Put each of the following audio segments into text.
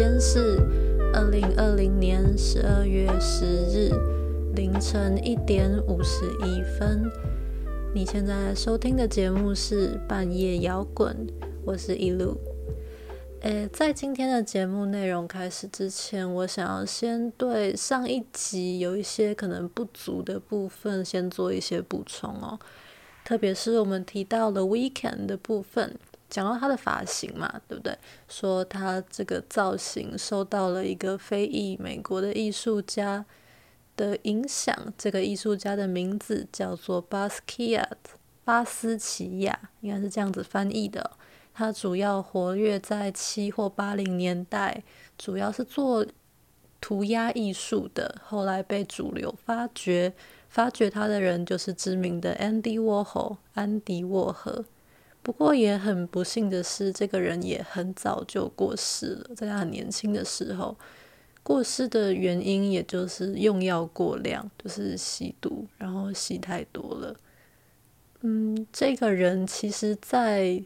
间是二零二零年十二月十日凌晨一点五十一分。你现在收听的节目是半夜摇滚，我是一路。诶，在今天的节目内容开始之前，我想要先对上一集有一些可能不足的部分先做一些补充哦。特别是我们提到了 weekend 的部分，讲到他的发型嘛，对不对？说他这个造型受到了一个非裔美国的艺术家的影响，这个艺术家的名字叫做 Basquiat，巴斯奇亚，应该是这样子翻译的。他主要活跃在七或八零年代，主要是做涂鸦艺术的，后来被主流发掘。发掘他的人就是知名的 Andy Warhol 安迪沃荷，不过也很不幸的是，这个人也很早就过世了，在他很年轻的时候。过世的原因也就是用药过量，就是吸毒，然后吸太多了。嗯，这个人其实，在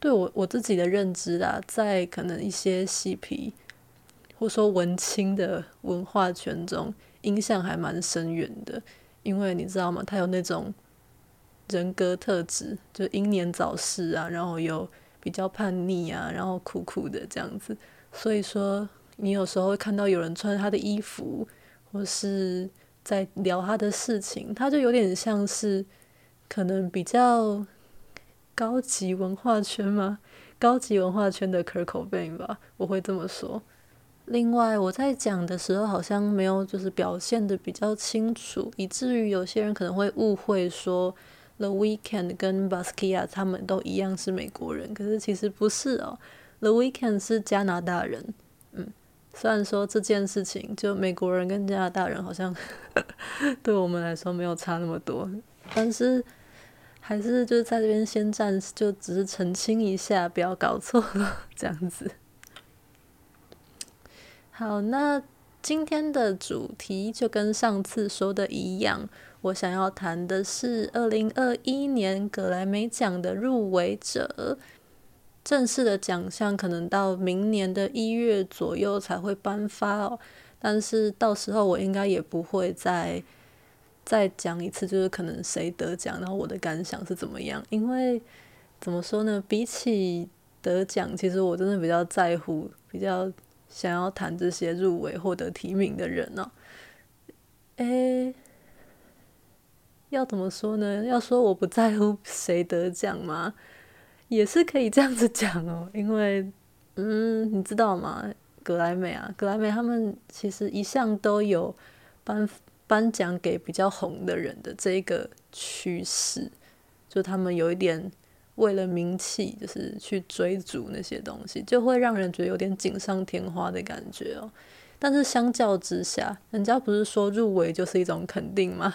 对我我自己的认知啊，在可能一些嬉皮或说文青的文化圈中，影响还蛮深远的。因为你知道吗？他有那种人格特质，就英年早逝啊，然后又比较叛逆啊，然后苦苦的这样子。所以说，你有时候会看到有人穿他的衣服，或是在聊他的事情，他就有点像是可能比较高级文化圈吗？高级文化圈的 Kurt Cobain 吧，我会这么说。另外，我在讲的时候好像没有就是表现得比较清楚，以至于有些人可能会误会说 The Weekend 跟 Basquiat 他们都一样是美国人，可是其实不是哦。The Weekend 是加拿大人，嗯，虽然说这件事情就美国人跟加拿大人好像 对我们来说没有差那么多，但是还是就在这边先暂时就只是澄清一下，不要搞错了这样子。好，那今天的主题就跟上次说的一样，我想要谈的是二零二一年格莱美奖的入围者。正式的奖项可能到明年的一月左右才会颁发哦，但是到时候我应该也不会再再讲一次，就是可能谁得奖，然后我的感想是怎么样。因为怎么说呢，比起得奖，其实我真的比较在乎，比较。想要谈这些入围获得提名的人呢、诶，要怎么说呢？要说我不在乎 谁得奖吗？也是可以这样子讲哦，因为，嗯，你知道吗？格莱美啊，格莱美他们其实一向都有颁颁奖给比较红的人的这个趋势，就他们有一点。为了名气，就是去追逐那些东西，就会让人觉得有点锦上添花的感觉哦。但是相较之下，人家不是说入围就是一种肯定吗？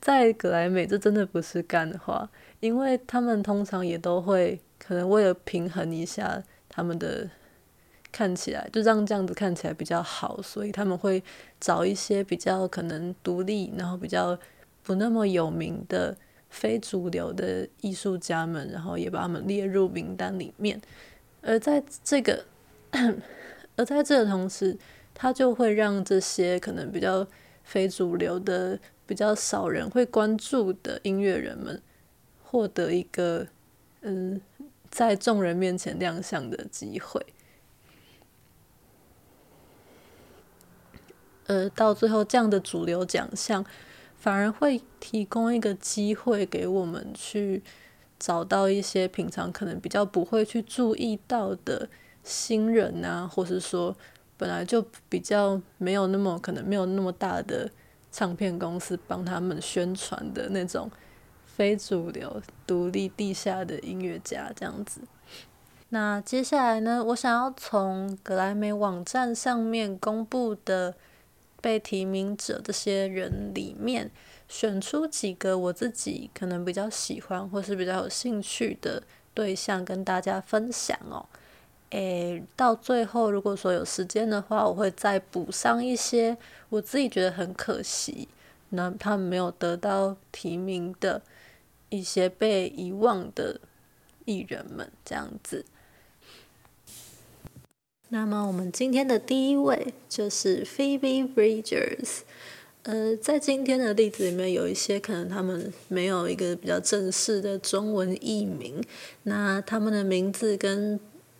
在格莱美，这真的不是干话，因为他们通常也都会可能为了平衡一下他们的看起来，就让这样子看起来比较好，所以他们会找一些比较可能独立，然后比较不那么有名的。非主流的艺术家们，然后也把他们列入名单里面。而在这个，而在这个同时，他就会让这些可能比较非主流的、比较少人会关注的音乐人们，获得一个嗯，在众人面前亮相的机会。呃到最后，这样的主流奖项。反而会提供一个机会给我们去找到一些平常可能比较不会去注意到的新人啊，或是说本来就比较没有那么可能没有那么大的唱片公司帮他们宣传的那种非主流、独立、地下的音乐家这样子。那接下来呢，我想要从格莱美网站上面公布的。被提名者这些人里面，选出几个我自己可能比较喜欢或是比较有兴趣的对象跟大家分享哦。诶，到最后如果说有时间的话，我会再补上一些我自己觉得很可惜，那他们没有得到提名的一些被遗忘的艺人们这样子。那么我们今天的第一位就是 Phoebe Bridgers。呃，在今天的例子里面，有一些可能他们没有一个比较正式的中文译名，那他们的名字跟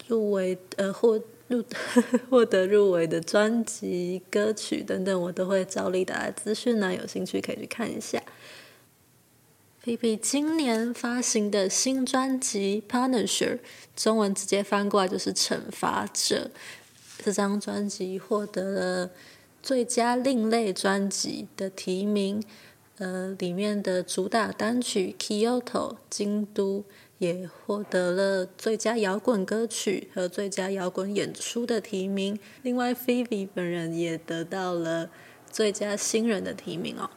入围呃获入 获得入围的专辑、歌曲等等，我都会照例打在资讯呢，有兴趣可以去看一下。P P 今年发行的新专辑《Punisher》，中文直接翻过来就是《惩罚者》。这张专辑获得了最佳另类专辑的提名，呃，里面的主打单曲《Kyoto》京都也获得了最佳摇滚歌曲和最佳摇滚演出的提名。另外，Phoebe 本人也得到了最佳新人的提名哦。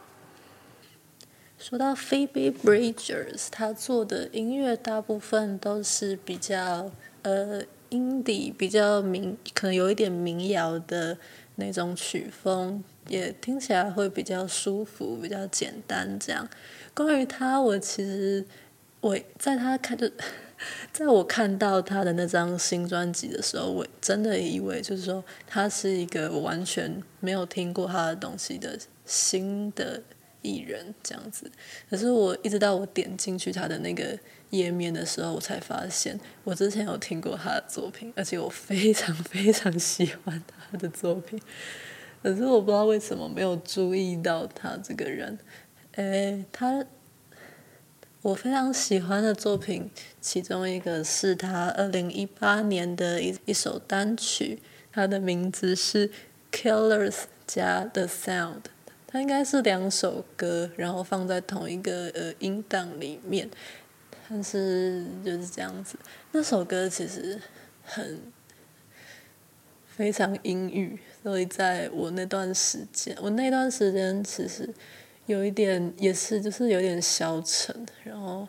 说到 Phoebe Bridgers，他做的音乐大部分都是比较呃 indie，比较民，可能有一点民谣的那种曲风，也听起来会比较舒服，比较简单。这样，关于他，我其实我在他看就，在我看到他的那张新专辑的时候，我真的以为就是说他是一个我完全没有听过他的东西的新的。艺人这样子，可是我一直到我点进去他的那个页面的时候，我才发现我之前有听过他的作品，而且我非常非常喜欢他的作品。可是我不知道为什么没有注意到他这个人。诶，他我非常喜欢的作品，其中一个是他二零一八年的一一首单曲，他的名字是《Killers》加《The Sound》。它应该是两首歌，然后放在同一个呃音档里面，但是就是这样子。那首歌其实很非常阴郁，所以在我那段时间，我那段时间其实有一点也是就是有点消沉，然后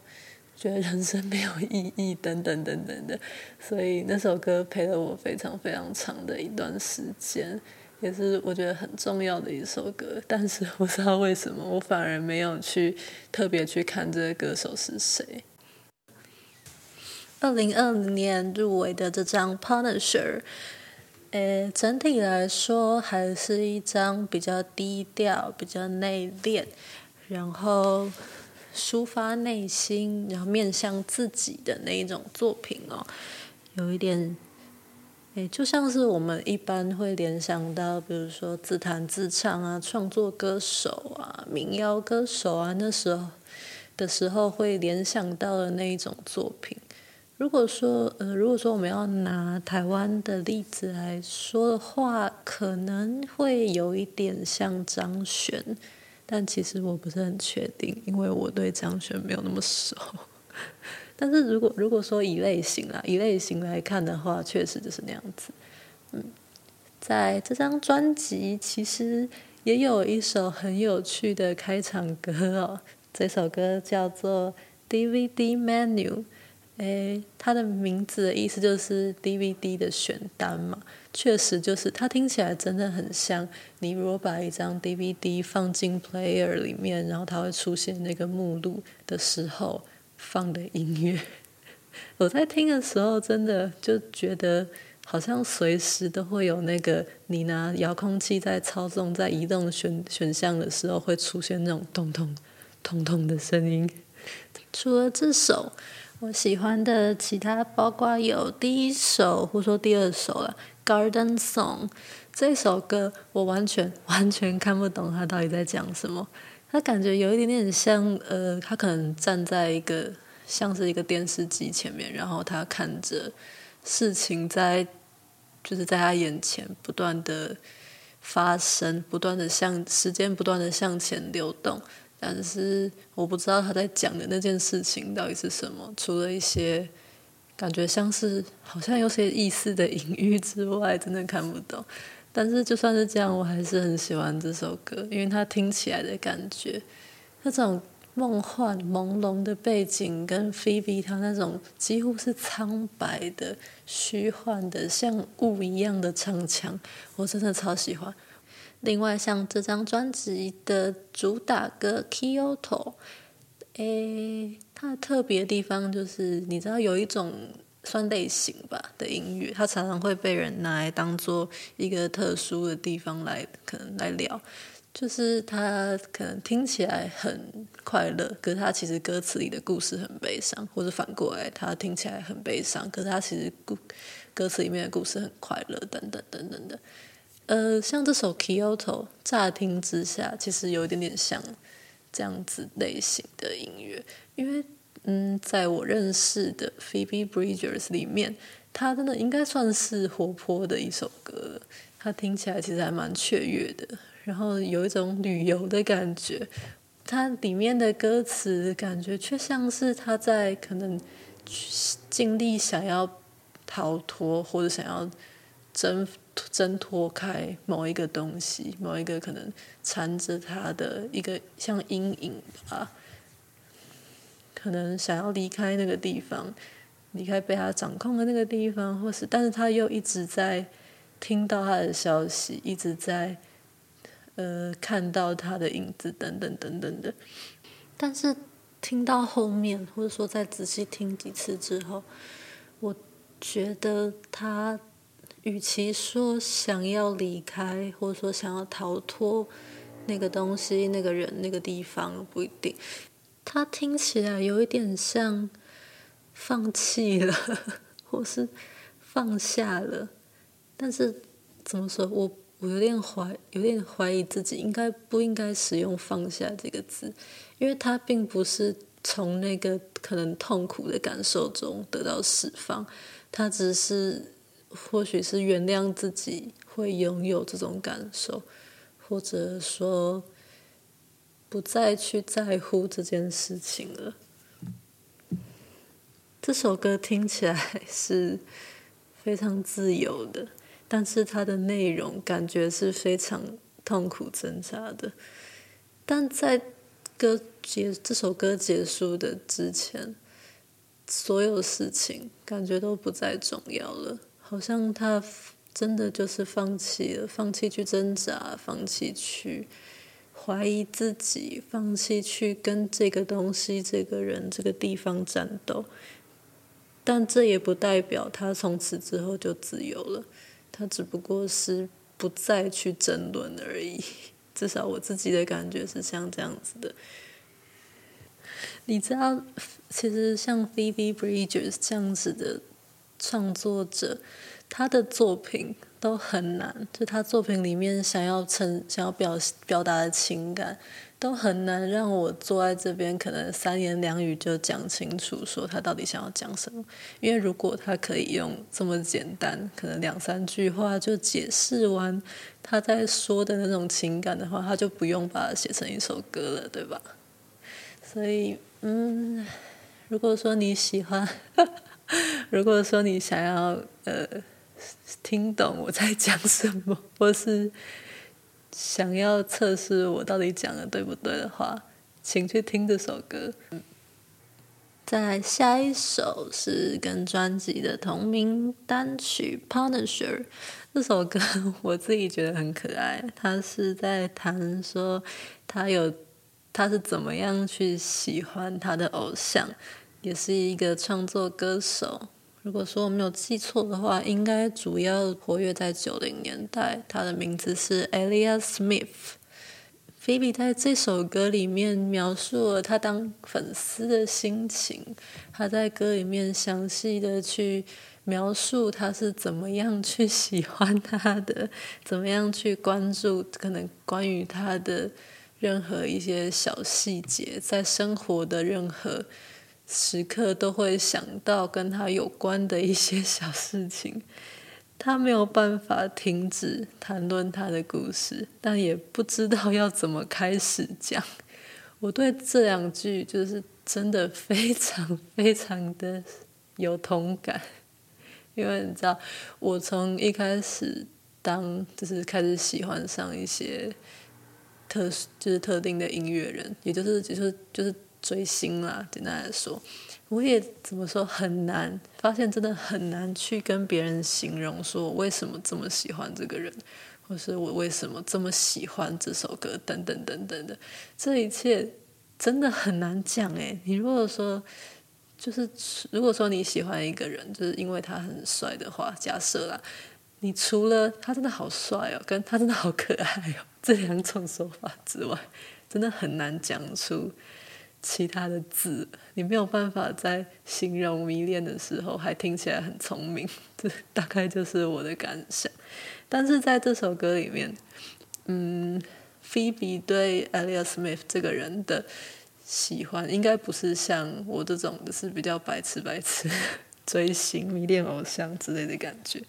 觉得人生没有意义等等等等的，所以那首歌陪了我非常非常长的一段时间。也是我觉得很重要的一首歌，但是不知道为什么我反而没有去特别去看这个歌手是谁。二零二零年入围的这张《Punisher》，诶，整体来说还是一张比较低调、比较内敛，然后抒发内心，然后面向自己的那一种作品哦，有一点。就像是我们一般会联想到，比如说自弹自唱啊、创作歌手啊、民谣歌手啊，那时候的时候会联想到的那一种作品。如果说，呃，如果说我们要拿台湾的例子来说的话，可能会有一点像张悬，但其实我不是很确定，因为我对张悬没有那么熟。但是如果如果说以类型啊，以类型来看的话，确实就是那样子。嗯，在这张专辑其实也有一首很有趣的开场歌哦，这首歌叫做 DVD Menu，诶，它的名字的意思就是 DVD 的选单嘛，确实就是它听起来真的很像你如果把一张 DVD 放进 player 里面，然后它会出现那个目录的时候。放的音乐，我在听的时候，真的就觉得好像随时都会有那个你拿遥控器在操纵在移动选选项的时候，会出现那种咚咚咚咚的声音。除了这首，我喜欢的其他包括有第一首或说第二首了，《Garden Song》这首歌，我完全完全看不懂他到底在讲什么。他感觉有一点点像，呃，他可能站在一个像是一个电视机前面，然后他看着事情在，就是在他眼前不断的发生，不断的向时间不断的向前流动，但是我不知道他在讲的那件事情到底是什么，除了一些感觉像是好像有些意思的隐喻之外，真的看不懂。但是就算是这样，我还是很喜欢这首歌，因为它听起来的感觉，那种梦幻朦胧的背景，跟菲比她那种几乎是苍白的、虚幻的、像雾一样的唱腔，我真的超喜欢。另外，像这张专辑的主打歌《Kyoto》，诶，它的特别的地方就是，你知道有一种算类型吧的音乐，它常常会被人拿来当做一个特殊的地方来可能来聊，就是它可能听起来很快乐，可是它其实歌词里的故事很悲伤，或者反过来，它听起来很悲伤，可是它其实故歌词里面的故事很快乐，等等等等的。呃，像这首《Kyoto》，乍听之下其实有一点点像这样子类型的音乐，因为。嗯，在我认识的 Phoebe Bridgers 里面，它真的应该算是活泼的一首歌。它听起来其实还蛮雀跃的，然后有一种旅游的感觉。它里面的歌词感觉却像是他在可能尽力想要逃脱，或者想要挣挣脱开某一个东西，某一个可能缠着他的一个像阴影吧。可能想要离开那个地方，离开被他掌控的那个地方，或是，但是他又一直在听到他的消息，一直在呃看到他的影子，等等等等的。但是听到后面，或者说再仔细听几次之后，我觉得他与其说想要离开，或者说想要逃脱那个东西、那个人、那个地方，不一定。他听起来有一点像放弃了，或是放下了，但是怎么说？我我有点怀，有点怀疑自己应该不应该使用“放下”这个字，因为他并不是从那个可能痛苦的感受中得到释放，他只是或许是原谅自己会拥有这种感受，或者说。不再去在乎这件事情了。这首歌听起来是非常自由的，但是它的内容感觉是非常痛苦挣扎的。但在歌结这首歌结束的之前，所有事情感觉都不再重要了，好像他真的就是放弃了，放弃去挣扎，放弃去。怀疑自己，放弃去跟这个东西、这个人、这个地方战斗，但这也不代表他从此之后就自由了。他只不过是不再去争论而已。至少我自己的感觉是像这样子的。你知道，其实像 Phoebe Bridges 这样子的创作者，他的作品。都很难，就他作品里面想要呈、想要表表达的情感，都很难让我坐在这边，可能三言两语就讲清楚，说他到底想要讲什么。因为如果他可以用这么简单，可能两三句话就解释完他在说的那种情感的话，他就不用把它写成一首歌了，对吧？所以，嗯，如果说你喜欢，如果说你想要，呃。听懂我在讲什么，或是想要测试我到底讲的对不对的话，请去听这首歌。再下一首是跟专辑的同名单曲《Punisher》，这首歌我自己觉得很可爱。他是在谈说他有他是怎么样去喜欢他的偶像，也是一个创作歌手。如果说我没有记错的话，应该主要活跃在九零年代。他的名字是 Elliott Smith。Phoebe 在这首歌里面描述了他当粉丝的心情。他在歌里面详细的去描述他是怎么样去喜欢他的，怎么样去关注可能关于他的任何一些小细节，在生活的任何。时刻都会想到跟他有关的一些小事情，他没有办法停止谈论他的故事，但也不知道要怎么开始讲。我对这两句就是真的非常非常的有同感，因为你知道，我从一开始当就是开始喜欢上一些特就是特定的音乐人，也就是就是就是。追星啦，简单来说，我也怎么说很难发现，真的很难去跟别人形容说为什么这么喜欢这个人，或是我为什么这么喜欢这首歌，等等等等的，这一切真的很难讲诶。你如果说就是如果说你喜欢一个人，就是因为他很帅的话，假设啦，你除了他真的好帅哦，跟他真的好可爱哦，这两种说法之外，真的很难讲出其他的字。你没有办法在形容迷恋的时候还听起来很聪明，这大概就是我的感想。但是在这首歌里面，嗯，Phoebe 对 Elliott Smith 这个人的喜欢，应该不是像我这种的是比较白痴白痴 追星迷恋偶像之类的感觉。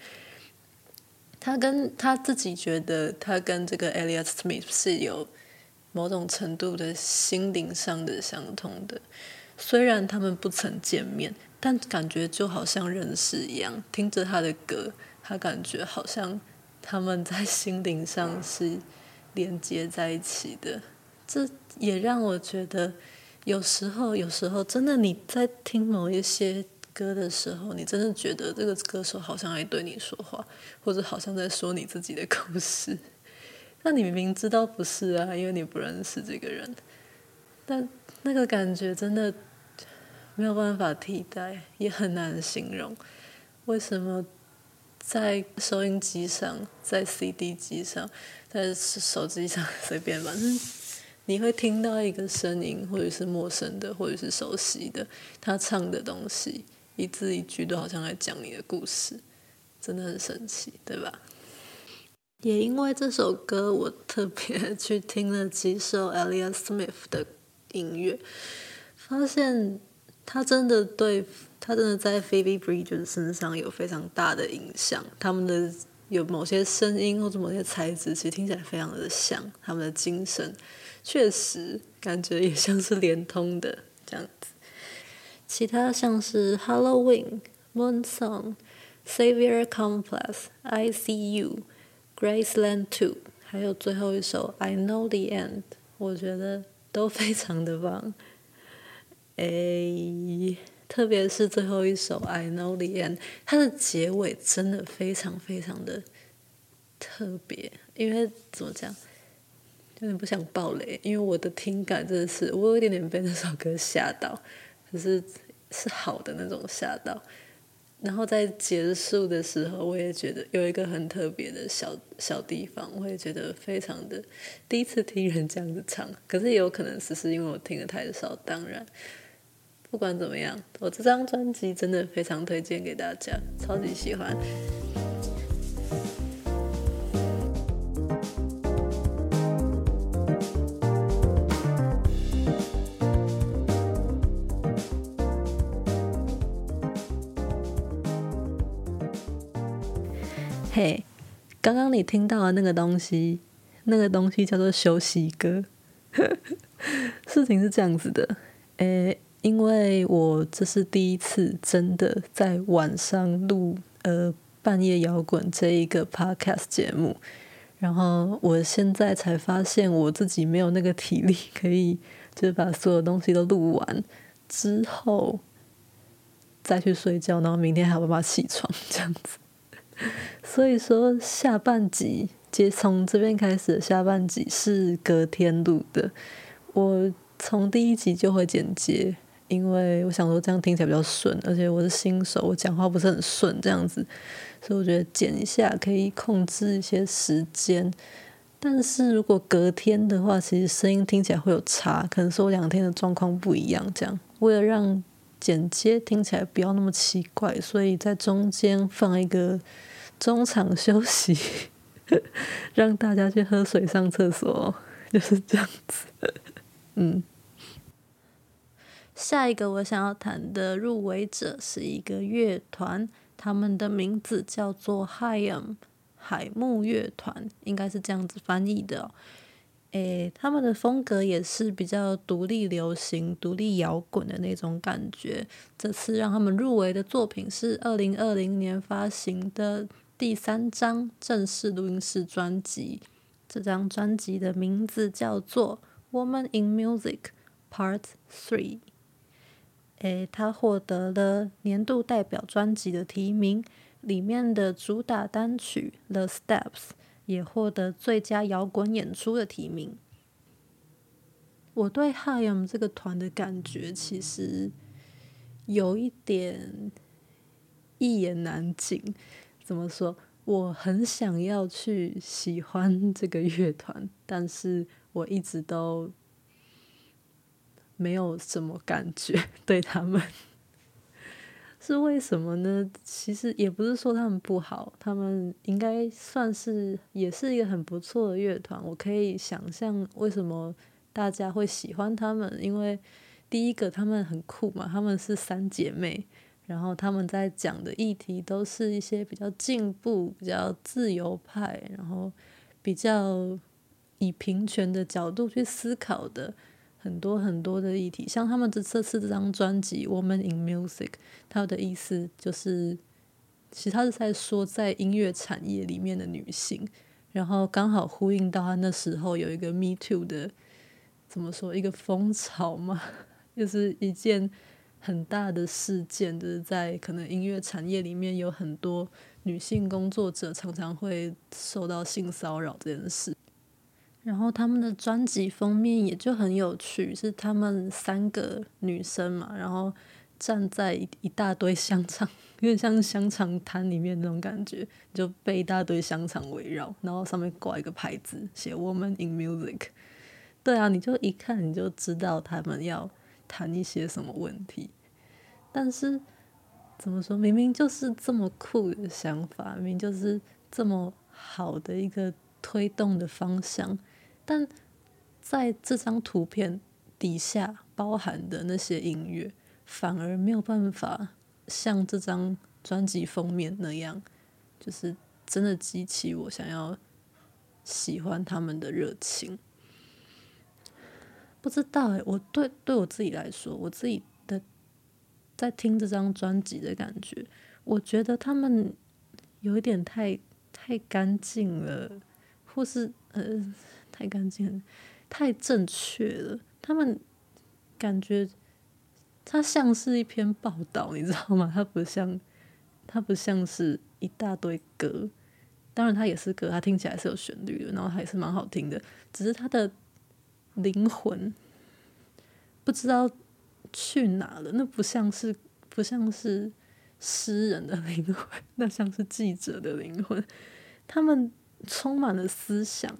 他跟他自己觉得，他跟这个 Elliott Smith 是有某种程度的心灵上的相通的。虽然他们不曾见面，但感觉就好像认识一样。听着他的歌，他感觉好像。他们在心灵上是连接在一起的，这也让我觉得，有时候，有时候真的你在听某一些歌的时候，你真的觉得这个歌手好像在对你说话，或者好像在说你自己的故事。那你明明知道不是啊，因为你不认识这个人，但那个感觉真的没有办法替代，也很难形容，为什么？在收音机上，在 CD 机上，在手机上 随便，反正你会听到一个声音，或者是陌生的，或者是熟悉的，他唱的东西，一字一句都好像在讲你的故事，真的很神奇，对吧？也因为这首歌，我特别去听了几首 e l l i o t Smith 的音乐，发现他真的对。他真的在 Phoebe Bridgers 身上有非常大的影响，他们的有某些声音或者某些材质，其实听起来非常的像，他们的精神确实感觉也像是连通的这样子。其他像是 Halloween、Moon Song、Savior Complex、I See You、Graceland Two，还有最后一首 I Know the End，我觉得都非常的棒。诶。特别是最后一首《I Know the End》，它的结尾真的非常非常的特别。因为怎么讲，有点不想爆雷，因为我的听感真的是，我有一点点被那首歌吓到，可是是好的那种吓到。然后在结束的时候，我也觉得有一个很特别的小小地方，我也觉得非常的第一次听人这样子唱，可是也有可能只是因为我听的太少，当然。不管怎么样，我这张专辑真的非常推荐给大家，超级喜欢。刚刚你听到的那个东西，那个东西叫做休息歌。事情是这样子的，诶。因为我这是第一次真的在晚上录呃半夜摇滚这一个 podcast 节目，然后我现在才发现我自己没有那个体力可以就是把所有东西都录完之后再去睡觉，然后明天还要办法起床这样子。所以说下半集接从这边开始的下半集是隔天录的，我从第一集就会剪接。因为我想说这样听起来比较顺，而且我是新手，我讲话不是很顺这样子，所以我觉得剪一下可以控制一些时间。但是如果隔天的话，其实声音听起来会有差，可能是我两天的状况不一样。这样为了让剪接听起来不要那么奇怪，所以在中间放一个中场休息，让大家去喝水、上厕所，就是这样子。嗯。下一个我想要谈的入围者是一个乐团，他们的名字叫做 Haim 海木乐团，应该是这样子翻译的。诶，他们的风格也是比较独立流行、独立摇滚的那种感觉。这次让他们入围的作品是二零二零年发行的第三张正式录音室专辑，这张专辑的名字叫做《Woman in Music Part Three》。诶，他获得了年度代表专辑的提名，里面的主打单曲《The Steps》也获得最佳摇滚演出的提名。我对 HiM 这个团的感觉其实有一点一言难尽。怎么说？我很想要去喜欢这个乐团，但是我一直都没有什么感觉 对他们。是为什么呢？其实也不是说他们不好，他们应该算是也是一个很不错的乐团。我可以想象为什么大家会喜欢他们，因为第一个他们很酷嘛，他们是三姐妹，然后他们在讲的议题都是一些比较进步、比较自由派，然后比较以平权的角度去思考的。很多很多的议题，像他们这这次这张专辑《Woman in Music》，它的意思就是，其实他是在说在音乐产业里面的女性，然后刚好呼应到他那时候有一个 Me Too 的，怎么说一个风潮嘛，就是一件很大的事件，就是在可能音乐产业里面有很多女性工作者常常会受到性骚扰这件事。然后他们的专辑封面也就很有趣，是他们三个女生嘛，然后站在一一大堆香肠，有点像香肠摊里面那种感觉，就被一大堆香肠围绕，然后上面挂一个牌子，写 “Woman in Music”。对啊，你就一看你就知道他们要谈一些什么问题。但是怎么说，明明就是这么酷的想法，明明就是这么好的一个推动的方向。但在这张图片底下包含的那些音乐，反而没有办法像这张专辑封面那样，就是真的激起我想要喜欢他们的热情。不知道欸，我对对我自己来说，我自己的在听这张专辑的感觉，我觉得他们有一点太太干净了，或是呃。太干净，太正确了。他们感觉，它像是一篇报道，你知道吗？它不像，它不像是一大堆歌。当然，它也是歌，它听起来是有旋律的，然后还是蛮好听的。只是它的灵魂不知道去哪了。那不像是，不像是诗人的 灵魂，那像是记者的灵魂。他们充满了思想。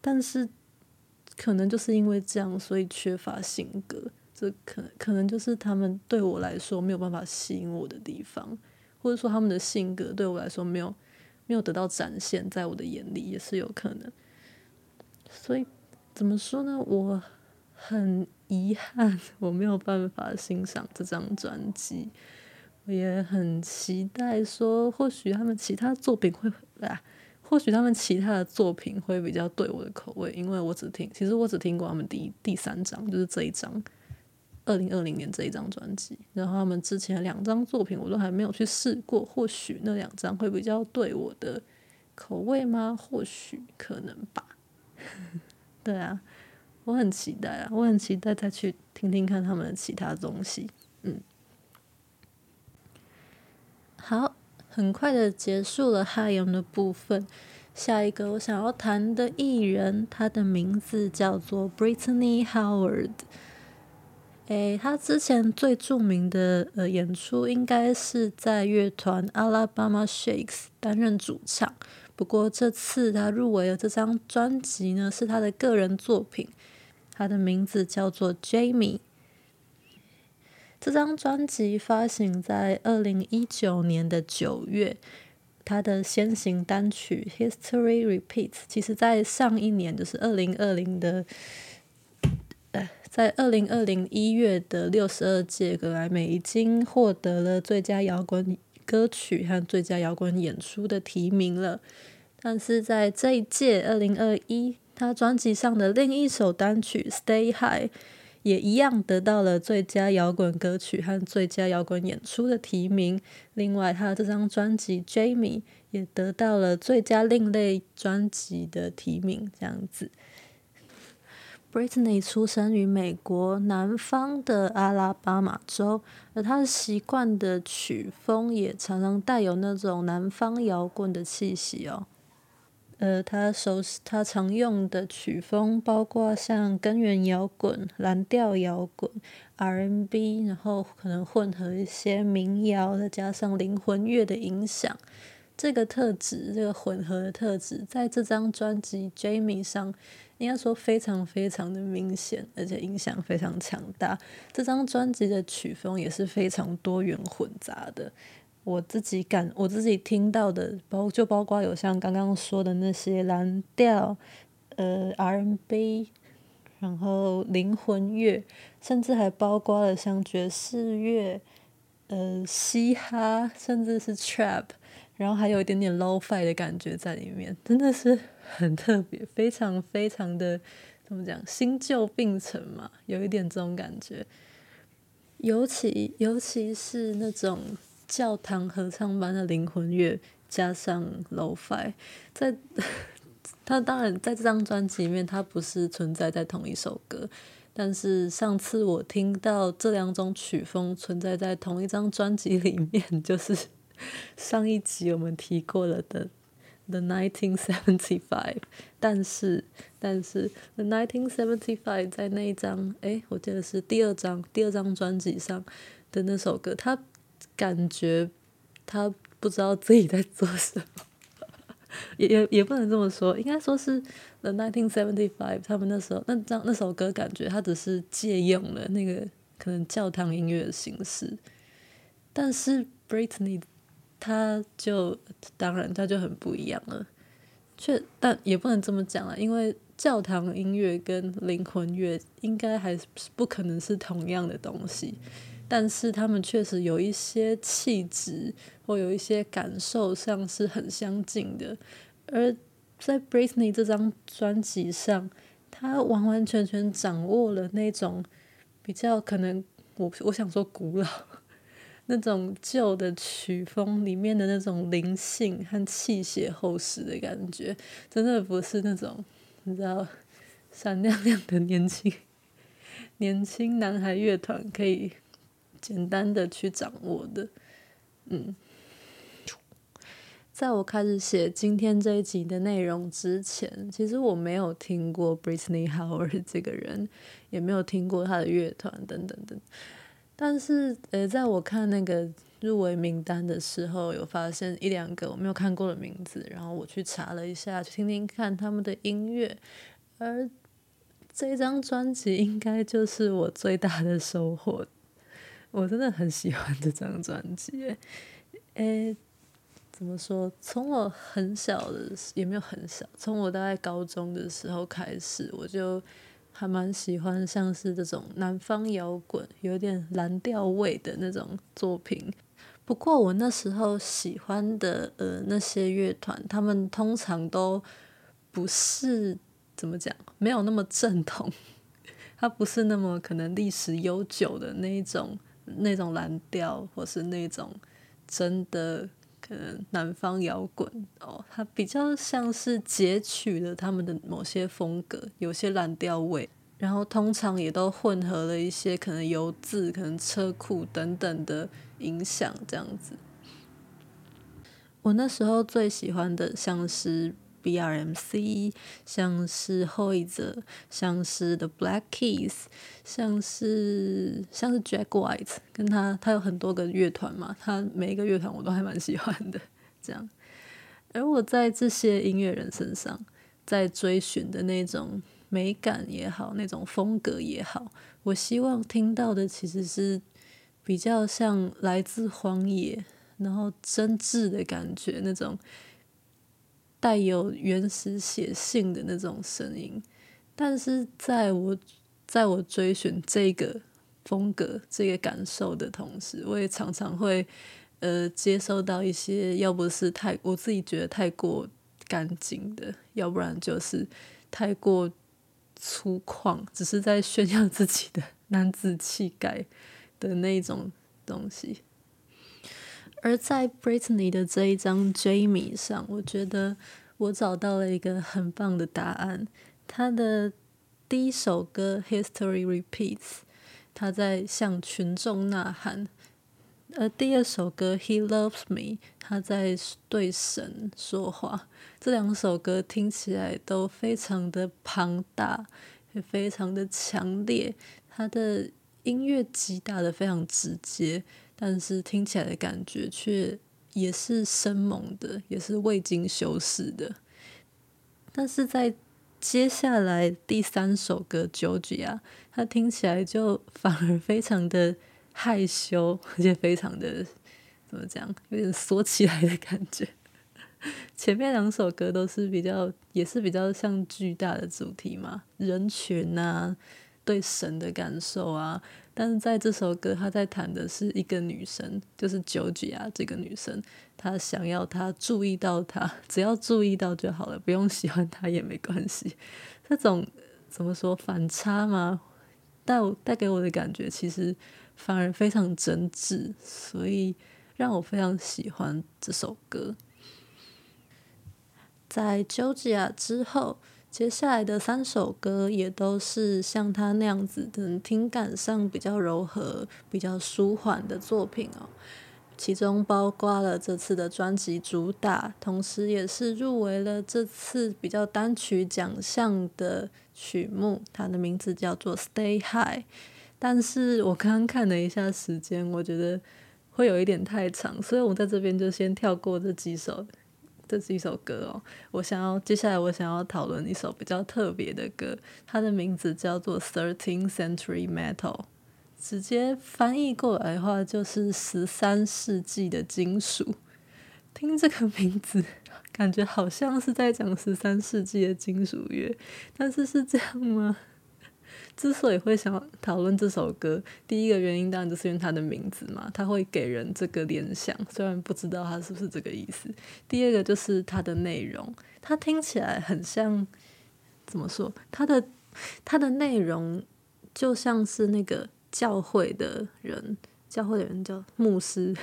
但是，可能就是因为这样，所以缺乏性格。这可能可能就是他们对我来说没有办法吸引我的地方，或者说他们的性格对我来说没有没有得到展现，在我的眼里也是有可能。所以怎么说呢？我很遗憾，我没有办法欣赏这张专辑。我也很期待说，或许他们其他作品会啊。或许他们其他的作品会比较对我的口味，因为我只听，其实我只听过他们第第三张，就是这一张，二零二零年这一张专辑。然后他们之前两张作品我都还没有去试过，或许那两张会比较对我的口味吗？或许可能吧。对啊，我很期待啊，我很期待再去听听看他们的其他东西。嗯，好。很快的结束了海洋的部分，下一个我想要谈的艺人，他的名字叫做 Brittany Howard。诶，他之前最著名的呃演出应该是在乐团 Alabama Shakes 担任主唱，不过这次他入围了这张专辑呢，是他的个人作品，他的名字叫做 Jamie。这张专辑发行在二零一九年的九月，他的先行单曲《History Repeats》其实，在上一年，就是二零二零的，在二零二零一月的六十二届格莱美已经获得了最佳摇滚歌曲和最佳摇滚演出的提名了。但是在这一届二零二一，他专辑上的另一首单曲《Stay High》。也一样得到了最佳摇滚歌曲和最佳摇滚演出的提名。另外，他的这张专辑《Jamie》也得到了最佳另类专辑的提名。这样子，Brittany 出生于美国南方的阿拉巴马州，而他习惯的曲风也常常带有那种南方摇滚的气息哦。呃，他熟他常用的曲风包括像根源摇滚、蓝调摇滚、R&B，然后可能混合一些民谣，再加上灵魂乐的影响。这个特质，这个混合的特质，在这张专辑《Jamie》上，应该说非常非常的明显，而且影响非常强大。这张专辑的曲风也是非常多元混杂的。我自己感，我自己听到的，包就包括有像刚刚说的那些蓝调，呃，R&B，然后灵魂乐，甚至还包括了像爵士乐，呃，嘻哈，甚至是 Trap，然后还有一点点 Lo-Fi 的感觉在里面，真的是 很特别，非常非常的怎么讲，新旧并存嘛，有一点这种感觉，尤其尤其是那种。教堂合唱班的灵魂乐加上 Lo-Fi，在它当然在这张专辑里面，它不是存在在同一首歌。但是上次我听到这两种曲风存在在同一张专辑里面，就是上一集我们提过了的 The Nineteen Seventy Five。但是但是 The Nineteen Seventy Five 在那一张，诶，我记得是第二张第二张专辑上的那首歌，它。感觉他不知道自己在做什么，也也也不能这么说，应该说是 The nineteen seventy five 他们那时候那张那首歌，感觉他只是借用了那个可能教堂音乐的形式，但是 Britney 他就当然他就很不一样了，却但也不能这么讲啊，因为教堂音乐跟灵魂乐应该还是不可能是同样的东西。但是他们确实有一些气质或有一些感受上是很相近的，而在 Britney 这张专辑上，他完完全全掌握了那种比较可能我我想说古老那种旧的曲风里面的那种灵性和气血厚实的感觉，真的不是那种你知道闪亮亮的年轻 年轻男孩乐团可以。简单的去掌握的，嗯，在我开始写今天这一集的内容之前，其实我没有听过 Britney Howard 这个人，也没有听过他的乐团等等等。但是，呃，在我看那个入围名单的时候，有发现一两个我没有看过的名字，然后我去查了一下，去听听看他们的音乐，而这张专辑应该就是我最大的收获。我真的很喜欢这张专辑，诶，怎么说？从我很小的，也没有很小，从我大概高中的时候开始，我就还蛮喜欢像是这种南方摇滚，有点蓝调味的那种作品。不过我那时候喜欢的呃那些乐团，他们通常都不是怎么讲，没有那么正统，它不是那么可能历史悠久的那一种。那种蓝调，或是那种真的可能南方摇滚哦，它比较像是截取了他们的某些风格，有些蓝调味，然后通常也都混合了一些可能油渍、可能车库等等的影响，这样子。我那时候最喜欢的像是。BRMC，像是后一者像是 The Black Keys，像是像是 Jack White，跟他他有很多个乐团嘛，他每一个乐团我都还蛮喜欢的。这样，而我在这些音乐人身上，在追寻的那种美感也好，那种风格也好，我希望听到的其实是比较像来自荒野，然后真挚的感觉那种。带有原始写信的那种声音，但是在我在我追寻这个风格、这个感受的同时，我也常常会呃接收到一些，要不是太我自己觉得太过干净的，要不然就是太过粗犷，只是在炫耀自己的 男子气概的那种东西。而在 Britney 的这一张 Jamie 上，我觉得我找到了一个很棒的答案。他的第一首歌《History Repeats》，他在向群众呐喊，而，第二首歌《He Loves Me》，他在对神说话。这两首歌听起来都非常的庞大，也非常的强烈。他的音乐击打得非常直接，但是听起来的感觉却也是生猛的，也是未经修饰的。但是在接下来第三首歌《Georgia》，它听起来就反而非常的害羞，而且非常的怎么讲，有点缩起来的感觉。前面两首歌都是比较，也是比较像巨大的主题嘛，人群啊，对神的感受啊。但是在这首歌，他在谈的是一个女生，就是 Georgia 这个女生，她想要他注意到她，只要注意到就好了，不用喜欢她也没关系。这种怎么说反差吗？带带给我的感觉，其实。反而非常真挚，所以让我非常喜欢这首歌。在《Georgia》之后，接下来的三首歌也都是像他那样子的，听感上比较柔和、比较舒缓的作品哦。其中包括了这次的专辑主打，同时也是入围了这次比较单曲奖项的曲目，它的名字叫做《Stay High》。但是我刚刚看了一下时间，我觉得会有一点太长，所以我在这边就先跳过这几首这是一首歌哦。我想要接下来我想要讨论一首比较特别的歌，它的名字叫做《Thirteenth Century Metal》，直接翻译过来的话就是十三世纪的金属。听这个名字，感觉好像是在讲十三世纪的金属乐，但是是这样吗？之所以会想讨论这首歌，第一个原因当然就是因为它的名字嘛，它会给人这个联想，虽然不知道它是不是这个意思。第二个就是它的内容，它听起来很像，怎么说？它的它的内容就像是那个教会的人，教会的人叫牧师，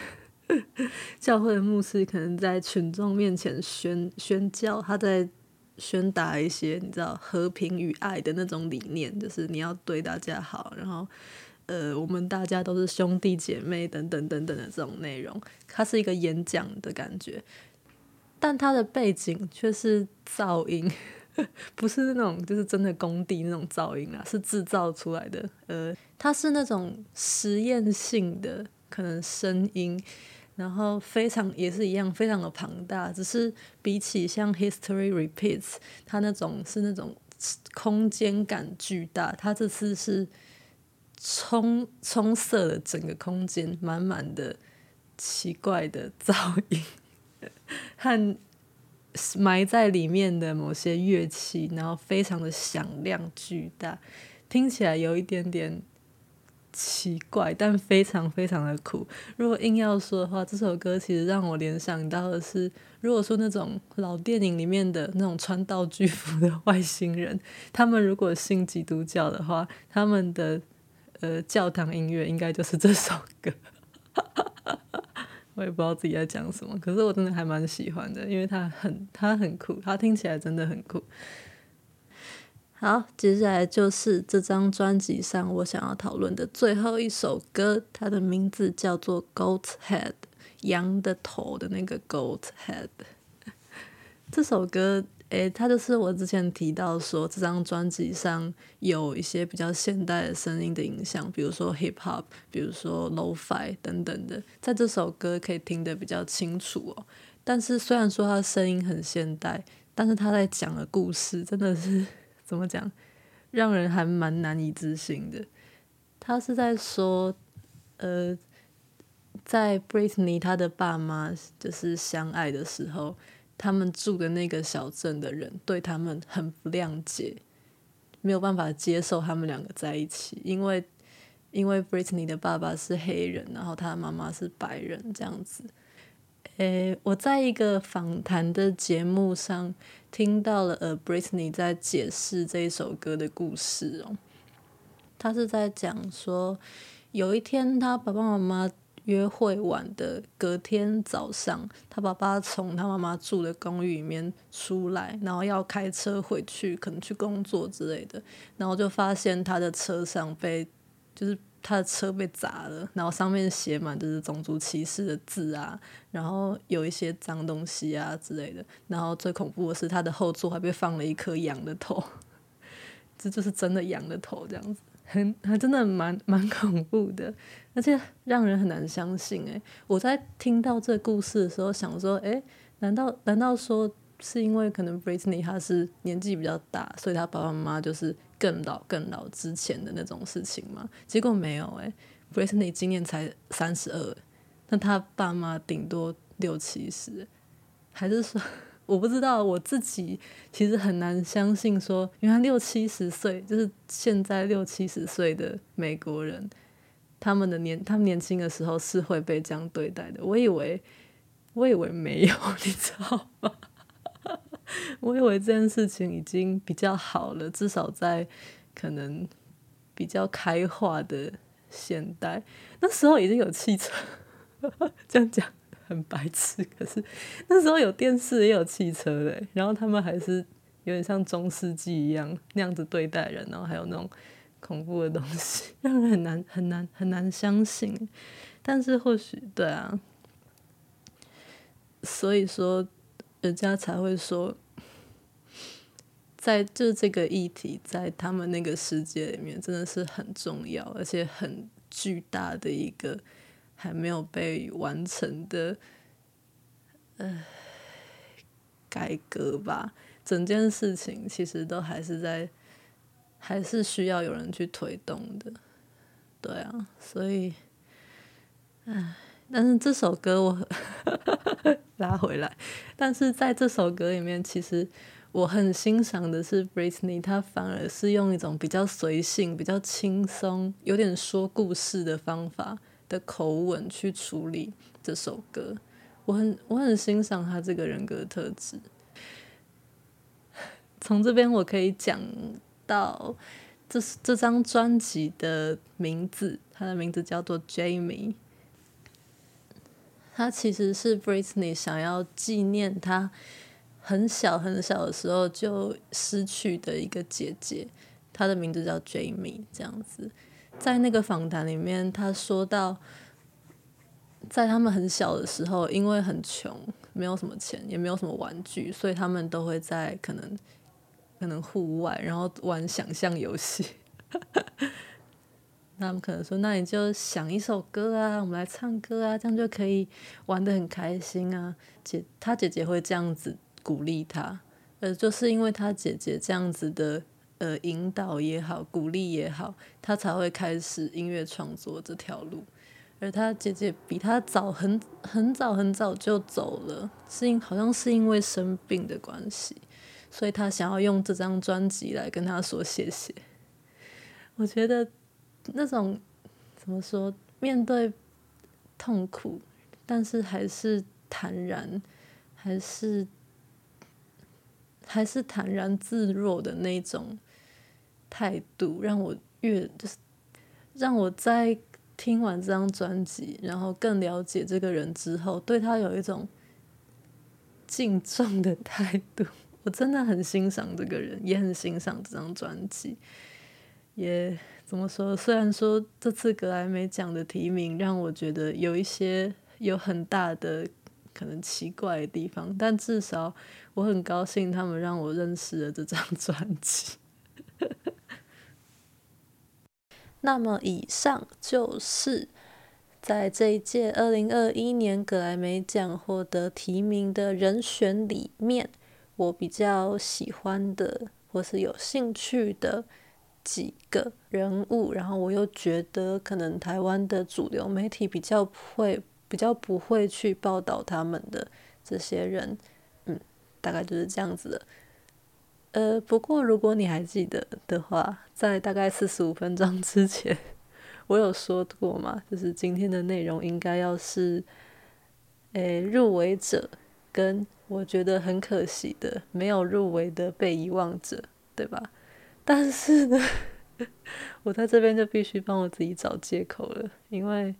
教会的牧师可能在群众面前宣宣教，他在。宣达一些你知道和平与爱的那种理念，就是你要对大家好，然后呃，我们大家都是兄弟姐妹等等等等的这种内容。它是一个演讲的感觉，但它的背景却是噪音，不是那种就是真的工地那种噪音啊，是制造出来的。呃，它是那种实验性的可能声音。然后非常也是一样，非常的庞大，只是比起像 History Repeats，它那种是那种空间感巨大，它这次是充充塞了整个空间，满满的奇怪的噪音和埋在里面的某些乐器，然后非常的响亮巨大，听起来有一点点。奇怪，但非常非常的酷。如果硬要说的话，这首歌其实让我联想到的是，如果说那种老电影里面的那种穿道具服的外星人，他们如果信基督教的话，他们的呃教堂音乐应该就是这首歌。我也不知道自己在讲什么，可是我真的还蛮喜欢的，因为它很它很酷，它听起来真的很酷。好，接下来就是这张专辑上我想要讨论的最后一首歌，它的名字叫做《Goat Head》，羊的头的那个 Goat Head。这首歌，诶，它就是我之前提到说，这张专辑上有一些比较现代的声音的影响，比如说 Hip Hop，比如说 Lo-Fi 等等的，在这首歌可以听得比较清楚哦。但是虽然说它声音很现代，但是他在讲的故事真的是。怎么讲，让人还蛮难以置信的。他是在说，呃，在 Britney 他的爸妈就是相爱的时候，他们住的那个小镇的人对他们很不谅解，没有办法接受他们两个在一起，因为因为 Britney 的爸爸是黑人，然后他的妈妈是白人，这样子。诶，我在一个访谈的节目上听到了呃，Britney 在解释这一首歌的故事哦。他是在讲说，有一天他爸爸妈妈约会完的隔天早上，他爸爸从他妈妈住的公寓里面出来，然后要开车回去，可能去工作之类的，然后就发现他的车上被就是。他的车被砸了，然后上面写满就是种族歧视的字啊，然后有一些脏东西啊之类的，然后最恐怖的是他的后座还被放了一颗羊的头，这就是真的羊的头，这样子，很还真的蛮蛮恐怖的，而且让人很难相信诶，我在听到这故事的时候想说，诶，难道难道说是因为可能 Britney 她是年纪比较大，所以她爸爸妈妈就是。更老、更老之前的那种事情吗？结果没有诶，Britney 今年才三十二，那他爸妈顶多六七十，还是说 我不知道？我自己其实很难相信说，原来六七十岁就是现在六七十岁的美国人，他们的年他们年轻的时候是会被这样对待的。我以为，我以为没有，你知道吗？我以为这件事情已经比较好了，至少在可能比较开化的现代，那时候已经有汽车，这样讲很白痴。可是那时候有电视也有汽车嘞，然后他们还是有点像中世纪一样那样子对待人，然后还有那种恐怖的东西，让人很难很难很难相信。但是或许对啊，所以说。人家才会说，在就这个议题，在他们那个世界里面，真的是很重要，而且很巨大的一个还没有被完成的呃改革吧。整件事情其实都还是在，还是需要有人去推动的。对啊，所以，唉。但是这首歌我 拉回来，但是在这首歌里面，其实我很欣赏的是 Britney，她反而是用一种比较随性、比较轻松、有点说故事的方法的口吻去处理这首歌。我很我很欣赏她这个人格特质。从这边我可以讲到这是这张专辑的名字，它的名字叫做 Jamie。他其实是 Britney 想要纪念他很小很小的时候就失去的一个姐姐，她的名字叫 Jamie。这样子，在那个访谈里面，他说到，在他们很小的时候，因为很穷，没有什么钱，也没有什么玩具，所以他们都会在可能可能户外，然后玩想象游戏。那他们可能说：“那你就想一首歌啊，我们来唱歌啊，这样就可以玩得很开心啊。”姐，他姐姐会这样子鼓励他，呃，就是因为他姐姐这样子的呃引导也好，鼓励也好，他才会开始音乐创作这条路。而他姐姐比他早很很早很早就走了，是因好像是因为生病的关系，所以他想要用这张专辑来跟他说谢谢。我觉得。那种怎么说？面对痛苦，但是还是坦然，还是还是坦然自若的那种态度，让我越就是让我在听完这张专辑，然后更了解这个人之后，对他有一种敬重的态度。我真的很欣赏这个人，也很欣赏这张专辑，也。怎么说？虽然说这次格莱美奖的提名让我觉得有一些有很大的可能奇怪的地方，但至少我很高兴他们让我认识了这张专辑。那么以上就是在这一届二零二一年格莱美奖获得提名的人选里面，我比较喜欢的或是有兴趣的。几个人物，然后我又觉得可能台湾的主流媒体比较会比较不会去报道他们的这些人，嗯，大概就是这样子的。呃，不过如果你还记得的话，在大概四十五分钟之前，我有说过嘛，就是今天的内容应该要是，诶，入围者跟我觉得很可惜的没有入围的被遗忘者，对吧？但是呢，我在这边就必须帮我自己找借口了，因为，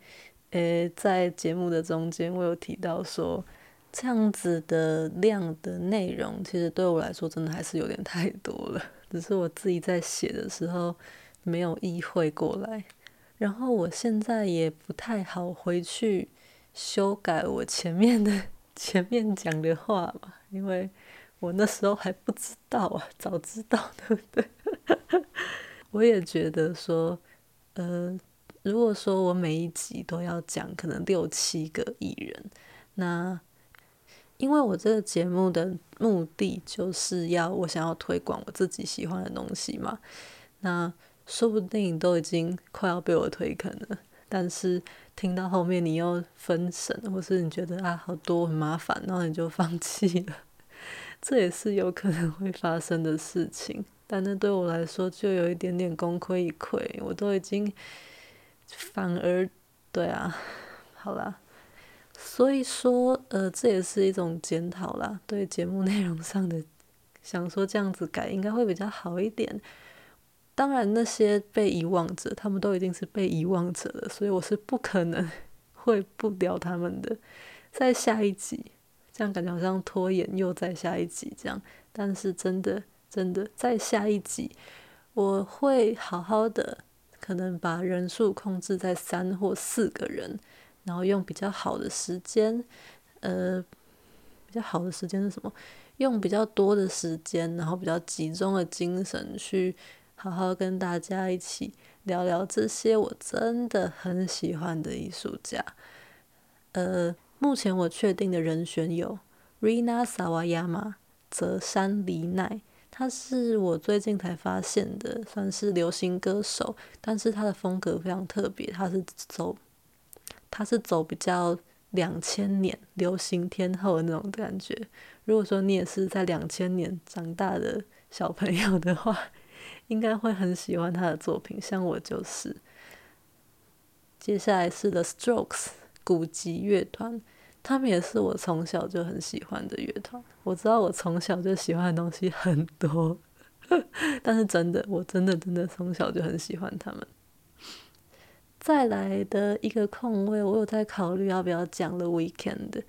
诶、在节目的中间，我有提到说，这样子的量的内容，其实对我来说真的还是有点太多了，只是我自己在写的时候没有意会过来。然后我现在也不太好回去修改我前面的 前面讲的话嘛，因为我那时候还不知道啊，早知道对不对？我也觉得说，呃，如果说我每一集都要讲可能六七个艺人，那因为我这个节目的目的就是要我想要推广我自己喜欢的东西嘛，那。说不定都已经快要被我推坑了，但是听到后面你又分神，或是你觉得啊好多很麻烦，然后你就放弃了，这也是有可能会发生的事情。但那对我来说就有一点点功亏一篑，我都已经反而对啊，好啦，所以说呃这也是一种检讨啦，对节目内容上的想说这样子改应该会比较好一点。当然，那些被遗忘者，他们都已经是被遗忘者了，所以我是不可能会不聊他们的。在下一集，这样感觉好像拖延，又在下一集这样。但是真的，真的在下一集，我会好好的，可能把人数控制在三或四个人，然后用比较好的时间，呃，比较好的时间是什么？用比较多的时间，然后比较集中的精神去。好好跟大家一起聊聊这些我真的很喜欢的艺术家。呃，目前我确定的人选有 Rina Sawayama、泽山梨奈，他是我最近才发现的，算是流行歌手，但是他的风格非常特别，他是走他是走比较两千年流行天后那种感觉。如果说你也是在两千年长大的小朋友的话，应该会很喜欢他的作品，像我就是。接下来是 The Strokes 古籍乐团，他们也是我从小就很喜欢的乐团。我知道我从小就喜欢的东西很多，但是真的，我真的真的从小就很喜欢他们。再来的一个空位，我有在考虑要不要讲 The Weekend，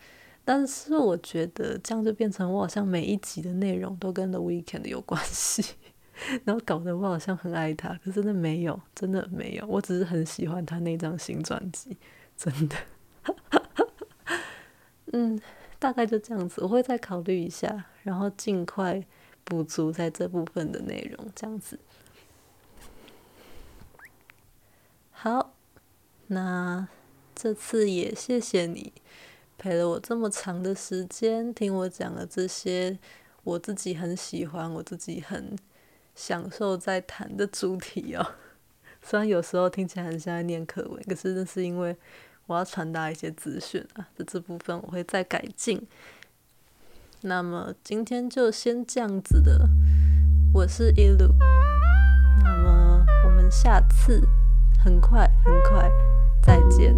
但是我觉得这样就变成我好像每一集的内容都跟 The Weekend 有关系。然后搞得我好像很爱他，可是真的没有，真的没有。我只是很喜欢他那张新专辑，真的。嗯，大概就这样子，我会再考虑一下，然后尽快补足在这部分的内容，这样子。好，那这次也谢谢你陪了我这么长的时间，听我讲了这些我自己很喜欢，我自己很。享受在谈的主题哦，虽然有时候听起来很像在念课文，可是那是因为我要传达一些资讯啊，这这部分我会再改进。那么今天就先这样子的，我是依鲁那么我们下次很快很快再见。